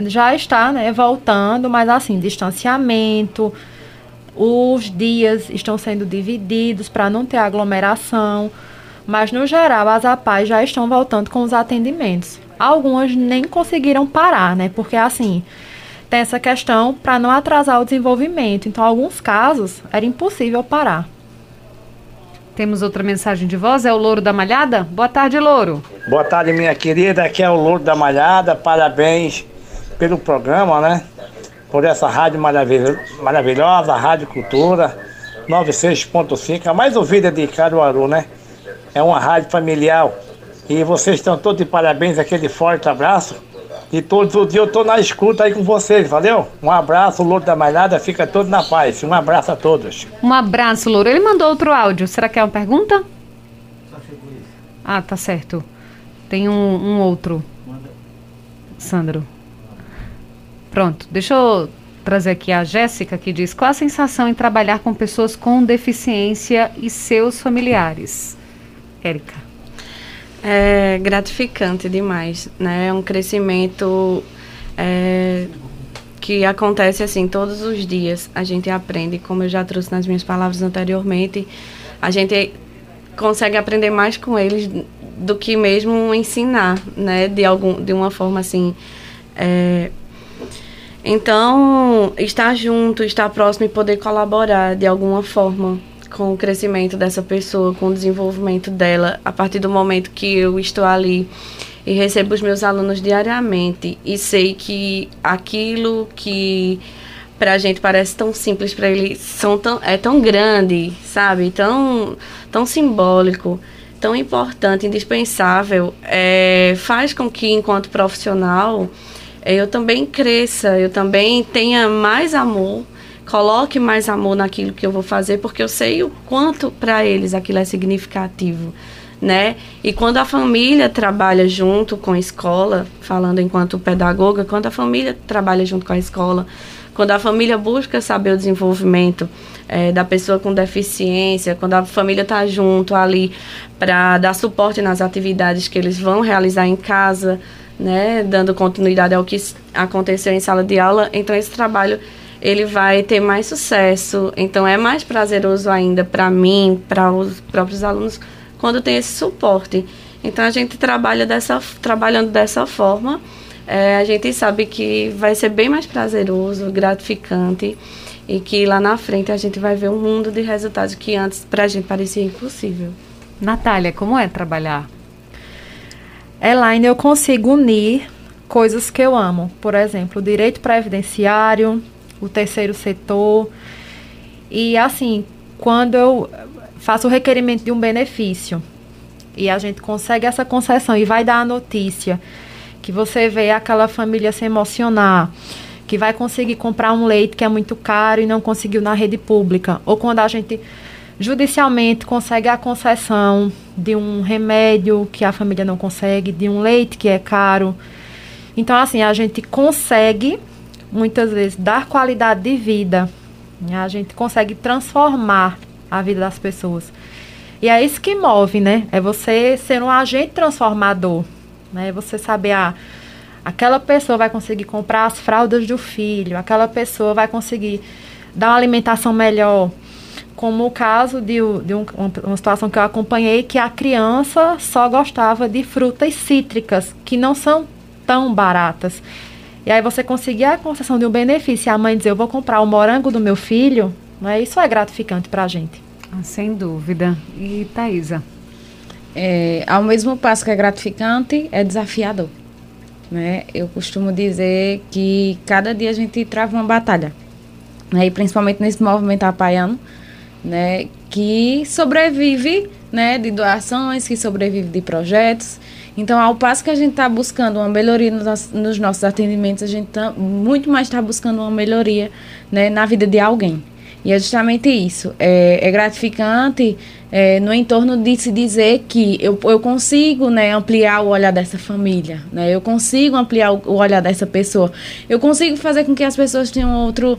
já está né, voltando, mas assim, distanciamento, os dias estão sendo divididos para não ter aglomeração, mas no geral as APAES já estão voltando com os atendimentos. Algumas nem conseguiram parar, né? Porque assim, tem essa questão para não atrasar o desenvolvimento. Então, em alguns casos, era impossível parar. Temos outra mensagem de voz, é o Louro da Malhada? Boa tarde, Louro. Boa tarde, minha querida. Aqui é o Louro da Malhada. Parabéns pelo programa, né? Por essa rádio maravilhosa, Rádio Cultura 96.5, a mais ouvida de Caruaru, né? É uma rádio familiar. E vocês estão todos de parabéns, aquele forte abraço. E todos os dias eu tô na escuta aí com vocês, valeu? Um abraço, Louro da Malhada, fica todo na paz. Um abraço a todos. Um abraço, Louro. Ele mandou outro áudio. Será que é uma pergunta? Ah, tá certo. Tem um, um outro. Sandro. Pronto, deixa eu trazer aqui a Jéssica que diz: qual a sensação em trabalhar com pessoas com deficiência e seus familiares? Érica é gratificante demais, né? É um crescimento é, que acontece assim todos os dias. A gente aprende, como eu já trouxe nas minhas palavras anteriormente, a gente consegue aprender mais com eles do que mesmo ensinar, né? De algum, de uma forma assim. É, então, estar junto, estar próximo e poder colaborar de alguma forma com o crescimento dessa pessoa, com o desenvolvimento dela, a partir do momento que eu estou ali e recebo os meus alunos diariamente e sei que aquilo que para a gente parece tão simples para eles são tão é tão grande, sabe? Tão tão simbólico, tão importante, indispensável, é, faz com que enquanto profissional eu também cresça, eu também tenha mais amor coloque mais amor naquilo que eu vou fazer, porque eu sei o quanto para eles aquilo é significativo, né? E quando a família trabalha junto com a escola, falando enquanto pedagoga, quando a família trabalha junto com a escola, quando a família busca saber o desenvolvimento é, da pessoa com deficiência, quando a família está junto ali para dar suporte nas atividades que eles vão realizar em casa, né, dando continuidade ao que aconteceu em sala de aula, então esse trabalho ele vai ter mais sucesso. Então é mais prazeroso ainda para mim, para os próprios alunos, quando tem esse suporte. Então a gente trabalha dessa, trabalhando dessa forma. É, a gente sabe que vai ser bem mais prazeroso, gratificante e que lá na frente a gente vai ver um mundo de resultados que antes para a gente parecia impossível. Natália, como é trabalhar? Elaine, eu consigo unir coisas que eu amo. Por exemplo, direito previdenciário, o terceiro setor. E assim, quando eu faço o requerimento de um benefício e a gente consegue essa concessão e vai dar a notícia que você vê aquela família se emocionar, que vai conseguir comprar um leite que é muito caro e não conseguiu na rede pública, ou quando a gente judicialmente consegue a concessão de um remédio que a família não consegue, de um leite que é caro. Então, assim, a gente consegue muitas vezes dar qualidade de vida. A gente consegue transformar a vida das pessoas. E é isso que move, né? É você ser um agente transformador. Né? Você saber, ah, aquela pessoa vai conseguir comprar as fraldas do filho, aquela pessoa vai conseguir dar uma alimentação melhor. Como o caso de, de um, uma situação que eu acompanhei, que a criança só gostava de frutas cítricas, que não são tão baratas. E aí você conseguir a concessão de um benefício e a mãe dizer, eu vou comprar o morango do meu filho, né, isso é gratificante para a gente. Ah, sem dúvida. E Thaisa? É, ao mesmo passo que é gratificante, é desafiador. Né? Eu costumo dizer que cada dia a gente trava uma batalha. Né? E principalmente nesse movimento apaiano, né? que sobrevive né? de doações, que sobrevive de projetos, então, ao passo que a gente está buscando uma melhoria nos, nos, nossos atendimentos, a gente tá, muito mais está buscando uma melhoria né, na vida de alguém. E é justamente isso. É, é gratificante é, no entorno de se dizer que eu, eu consigo né, ampliar o olhar dessa família, né? eu consigo ampliar o, o olhar dessa pessoa, eu consigo fazer com que as pessoas tenham outro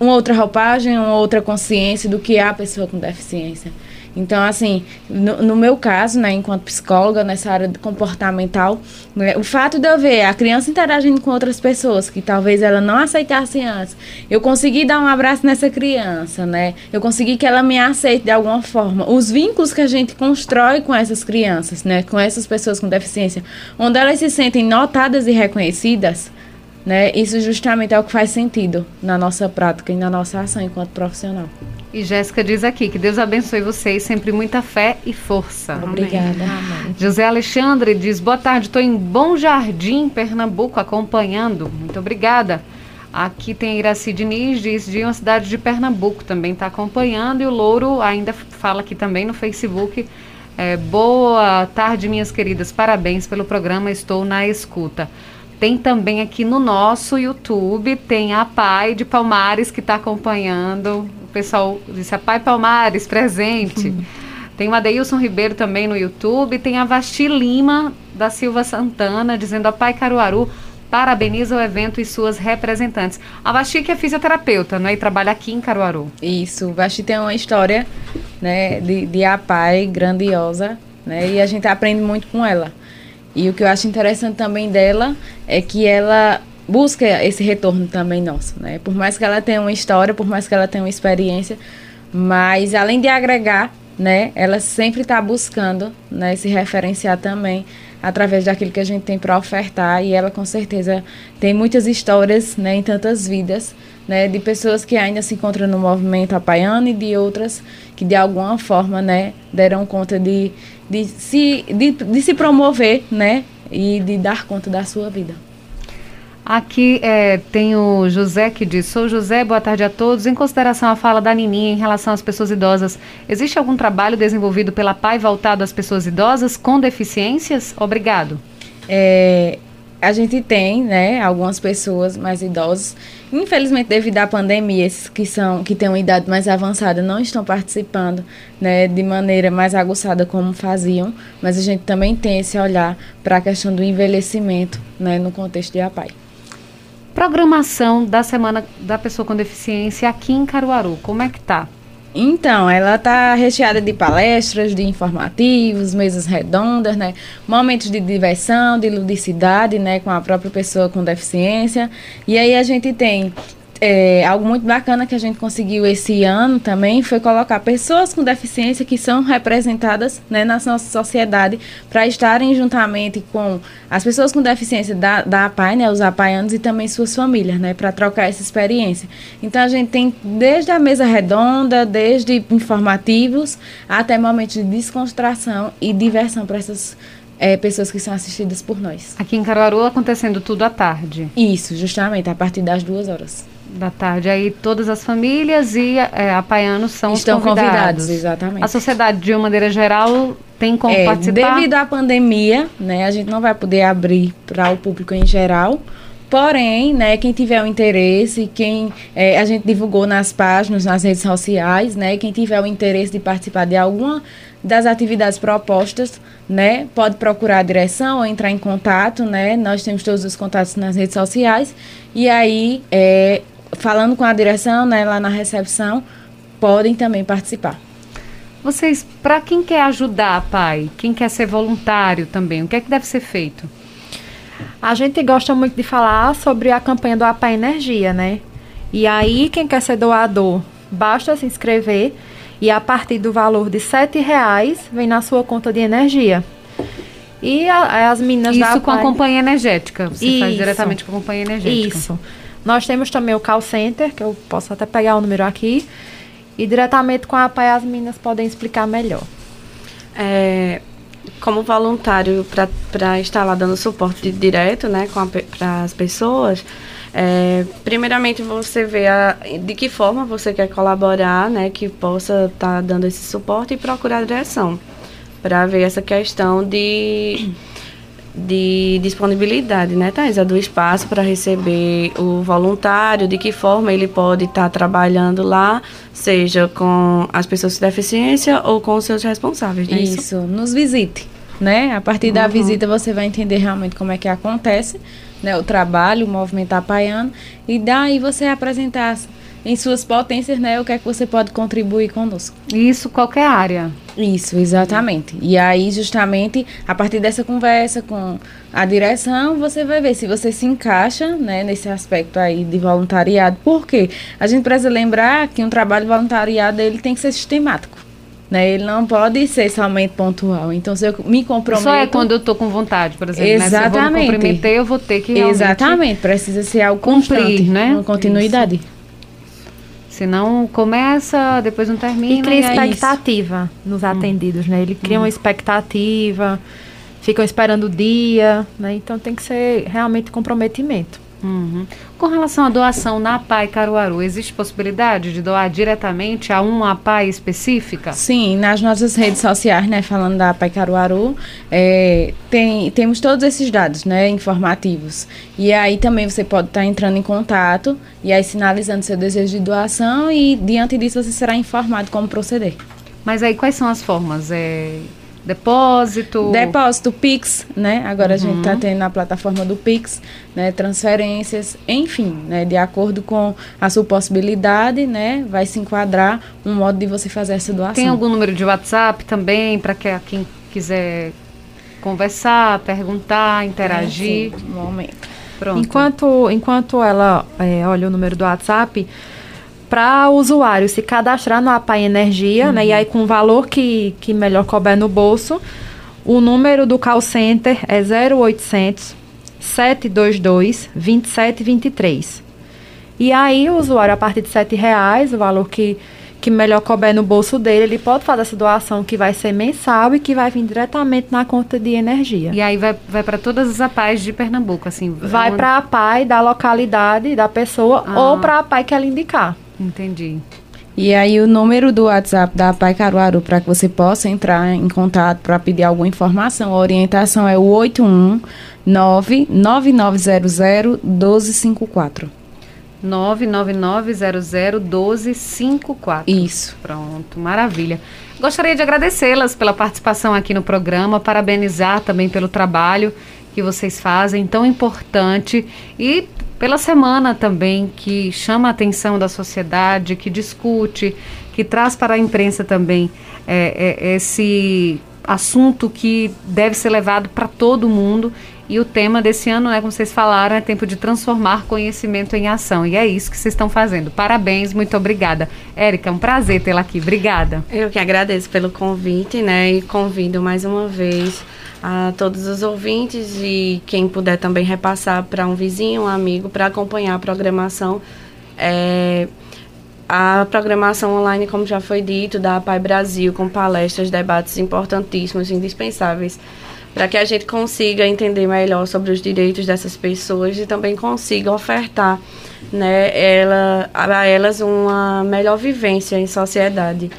uma outra roupagem, uma outra consciência do que é a pessoa com deficiência. Então, assim, no, no, meu caso, né, enquanto psicóloga nessa área comportamental, né, o fato de eu ver a criança interagindo com outras pessoas que talvez ela não aceitasse antes, eu consegui dar um abraço nessa criança, né? Eu consegui que ela me aceite de alguma forma. Os vínculos que a gente constrói com essas crianças, né, com essas pessoas com deficiência, onde elas se sentem notadas e reconhecidas, né? Isso justamente é o que faz sentido na nossa prática e na nossa ação enquanto profissional. E Jéssica diz aqui que Deus abençoe vocês, sempre muita fé e força. Obrigada. Amém. José Alexandre diz: Boa tarde, estou em Bom Jardim, Pernambuco, acompanhando. Muito obrigada. Aqui tem Iraci Diniz, diz de uma cidade de Pernambuco, também está acompanhando. E o Louro ainda fala aqui também no Facebook. É, boa tarde, minhas queridas. Parabéns pelo programa, estou na escuta. Tem também aqui no nosso YouTube, tem a Pai de Palmares que está acompanhando. O pessoal disse a Pai Palmares, presente. Uhum. Tem o Adeilson Ribeiro também no YouTube. Tem a Vasti Lima da Silva Santana dizendo a Pai Caruaru parabeniza o evento e suas representantes. A Vasti que é fisioterapeuta, né? E trabalha aqui em Caruaru. Isso, Vasti tem uma história, né, de, de APAI grandiosa, né? E a gente aprende muito com ela. E o que eu acho interessante também dela é que ela busca esse retorno também nosso, né? Por mais que ela tenha uma história, por mais que ela tenha uma experiência, mas além de agregar, né, ela sempre está buscando, né, se referenciar também através daquilo que a gente tem para ofertar e ela com certeza tem muitas histórias, né, em tantas vidas, né, de pessoas que ainda se encontram no movimento apaiano e de outras que de alguma forma, né, deram conta de de se, de, de se promover, né? E de dar conta da sua vida. Aqui é, tem o José que diz: Sou José, boa tarde a todos. Em consideração à fala da Nininha em relação às pessoas idosas, existe algum trabalho desenvolvido pela PAI voltado às pessoas idosas com deficiências? Obrigado. É, a gente tem, né, algumas pessoas mais idosas, infelizmente devido à pandemia, esses que são que têm uma idade mais avançada não estão participando, né, de maneira mais aguçada como faziam, mas a gente também tem esse olhar para a questão do envelhecimento, né, no contexto de APAI. Programação da Semana da Pessoa com Deficiência aqui em Caruaru, como é que tá? Então, ela está recheada de palestras, de informativos, mesas redondas, né? Momentos de diversão, de ludicidade, né? Com a própria pessoa com deficiência. E aí a gente tem é, algo muito bacana que a gente conseguiu esse ano também foi colocar pessoas com deficiência que são representadas né, na nossa sociedade para estarem juntamente com as pessoas com deficiência da, da APAI, né, os apaianos e também suas famílias, né, para trocar essa experiência. Então a gente tem desde a mesa redonda, desde informativos, até momentos de descontração e diversão para essas é, pessoas que são assistidas por nós. Aqui em Caruaru acontecendo tudo à tarde. Isso, justamente, a partir das duas horas da tarde. Aí todas as famílias e é, apaianos são Estão convidados. convidados. exatamente. A sociedade, de uma maneira geral, tem como é, participar? Devido à pandemia, né, a gente não vai poder abrir para o público em geral. Porém, né, quem tiver o interesse, quem é, a gente divulgou nas páginas, nas redes sociais, né, quem tiver o interesse de participar de alguma das atividades propostas, né, pode procurar a direção ou entrar em contato, né, nós temos todos os contatos nas redes sociais e aí é, falando com a direção, né, lá na recepção, podem também participar. Vocês, para quem quer ajudar, pai, quem quer ser voluntário também, o que é que deve ser feito? A gente gosta muito de falar sobre a campanha do APA Energia, né? E aí, quem quer ser doador, basta se inscrever e a partir do valor de R$ reais vem na sua conta de energia. E a, as meninas Isso da com a companhia energética. Você Isso. faz diretamente com a companhia energética. Isso. Nós temos também o call center, que eu posso até pegar o número aqui. E diretamente com a APAI as meninas podem explicar melhor. É, como voluntário para estar lá dando suporte direto né, para as pessoas, é, primeiramente você vê a, de que forma você quer colaborar, né, que possa estar tá dando esse suporte e procurar a direção para ver essa questão de de disponibilidade, né, Thaisa, do espaço para receber o voluntário, de que forma ele pode estar tá trabalhando lá, seja com as pessoas com deficiência ou com os seus responsáveis, né? Isso, isso? nos visite, né? A partir da uhum. visita você vai entender realmente como é que acontece, né, o trabalho, o movimento apaiano, e daí você apresentar em suas potências, né, o que é que você pode contribuir conosco. Isso, qualquer área. Isso, exatamente. E aí, justamente, a partir dessa conversa com a direção, você vai ver se você se encaixa, né, nesse aspecto aí de voluntariado. Por quê? A gente precisa lembrar que um trabalho voluntariado, ele tem que ser sistemático. Né? Ele não pode ser somente pontual. Então, se eu me comprometo... Só é quando eu estou com vontade, por exemplo. Exatamente. Né? Se eu vou me comprometer, eu vou ter que. Exatamente. Precisa ser algo cumprir, constante, né? Uma continuidade. Isso. Senão começa, depois não termina. E cria e expectativa é nos atendidos, né? Ele cria hum. uma expectativa, ficam esperando o dia, né? Então tem que ser realmente comprometimento. Uhum. Com relação à doação na APAI Caruaru, existe possibilidade de doar diretamente a uma APAI específica? Sim, nas nossas redes sociais, né, falando da APAI Caruaru, é, tem, temos todos esses dados, né, informativos. E aí também você pode estar tá entrando em contato e aí sinalizando seu desejo de doação e diante disso você será informado como proceder. Mas aí quais são as formas? É, Depósito. Depósito, Pix, né? Agora uhum. a gente está tendo na plataforma do Pix, né? Transferências, enfim, né? De acordo com a sua possibilidade, né? Vai se enquadrar um modo de você fazer essa doação. Tem algum número de WhatsApp também para que quem quiser conversar, perguntar, interagir? É, sim, um momento. Pronto. Enquanto, enquanto ela é, olha o número do WhatsApp, para o usuário se cadastrar no APAI Energia, uhum. né? E aí com o valor que, que melhor couber no bolso, o número do call center é 0800 722 2723. E aí o usuário, a partir de R$ reais, o valor que, que melhor couber no bolso dele, ele pode fazer essa doação que vai ser mensal e que vai vir diretamente na conta de energia. E aí vai, vai para todas as APAIs de Pernambuco, assim? Vai onde... para a APAI da localidade da pessoa ah. ou para a APAI que ela indicar. Entendi. E aí o número do WhatsApp da Pai Caruaru para que você possa entrar em contato para pedir alguma informação, orientação é o 819-9900-1254. 999001254. Isso. Pronto, maravilha. Gostaria de agradecê-las pela participação aqui no programa, parabenizar também pelo trabalho que vocês fazem, tão importante, e pela semana também que chama a atenção da sociedade, que discute, que traz para a imprensa também é, é, esse assunto que deve ser levado para todo mundo. E o tema desse ano, né, como vocês falaram, é tempo de transformar conhecimento em ação. E é isso que vocês estão fazendo. Parabéns, muito obrigada. Érica, é um prazer tê-la aqui. Obrigada. Eu que agradeço pelo convite, né? E convido mais uma vez a todos os ouvintes e quem puder também repassar para um vizinho, um amigo, para acompanhar a programação. É, a programação online, como já foi dito, da Pai Brasil, com palestras, debates importantíssimos, indispensáveis, para que a gente consiga entender melhor sobre os direitos dessas pessoas e também consiga ofertar né, ela, a elas uma melhor vivência em sociedade.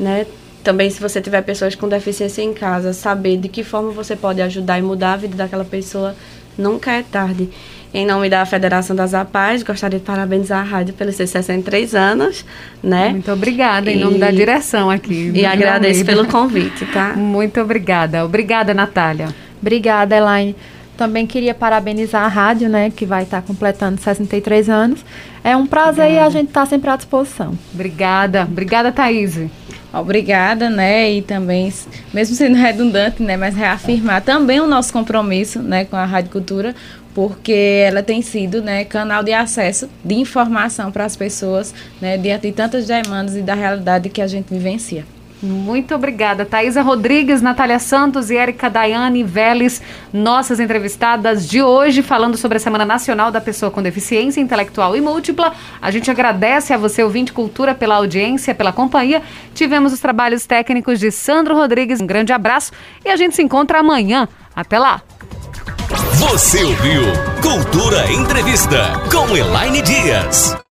Né? Também, se você tiver pessoas com deficiência em casa, saber de que forma você pode ajudar e mudar a vida daquela pessoa nunca é tarde. Em nome da Federação das APAES, gostaria de parabenizar a rádio pelos seus 63 anos, né? Muito obrigada, em e, nome da direção aqui. E agradeço pelo convite, tá? Muito obrigada. Obrigada, Natália. Obrigada, Elaine. Também queria parabenizar a rádio, né, que vai estar completando 63 anos. É um prazer obrigada. e a gente está sempre à disposição. Obrigada. Obrigada, Thaís. Obrigada, né? E também, mesmo sendo redundante, né? Mas reafirmar também o nosso compromisso, né? Com a Rádio Cultura, porque ela tem sido, né? Canal de acesso de informação para as pessoas, né? Diante de tantas demandas e da realidade que a gente vivencia. Muito obrigada, Thaisa Rodrigues, Natália Santos e Érica Daiane Vélez, nossas entrevistadas de hoje, falando sobre a Semana Nacional da Pessoa com Deficiência Intelectual e Múltipla. A gente agradece a você, ouvinte Cultura, pela audiência, pela companhia. Tivemos os trabalhos técnicos de Sandro Rodrigues. Um grande abraço e a gente se encontra amanhã. Até lá! Você ouviu Cultura Entrevista com Elaine Dias.